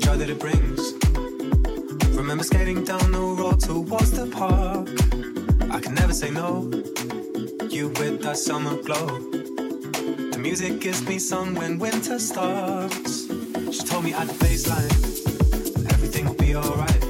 joy that it brings. Remember skating down the road towards the park. I can never say no. You with that summer glow. The music gives me sun when winter starts. She told me at the baseline, everything will be alright.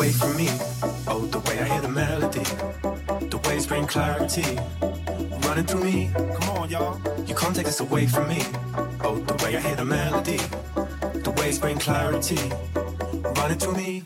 away from me. Oh, the way I hear the melody, the waves bring clarity running through me. Come on, y'all, you can't take this away from me. Oh, the way I hear the melody, the waves bring clarity running through me.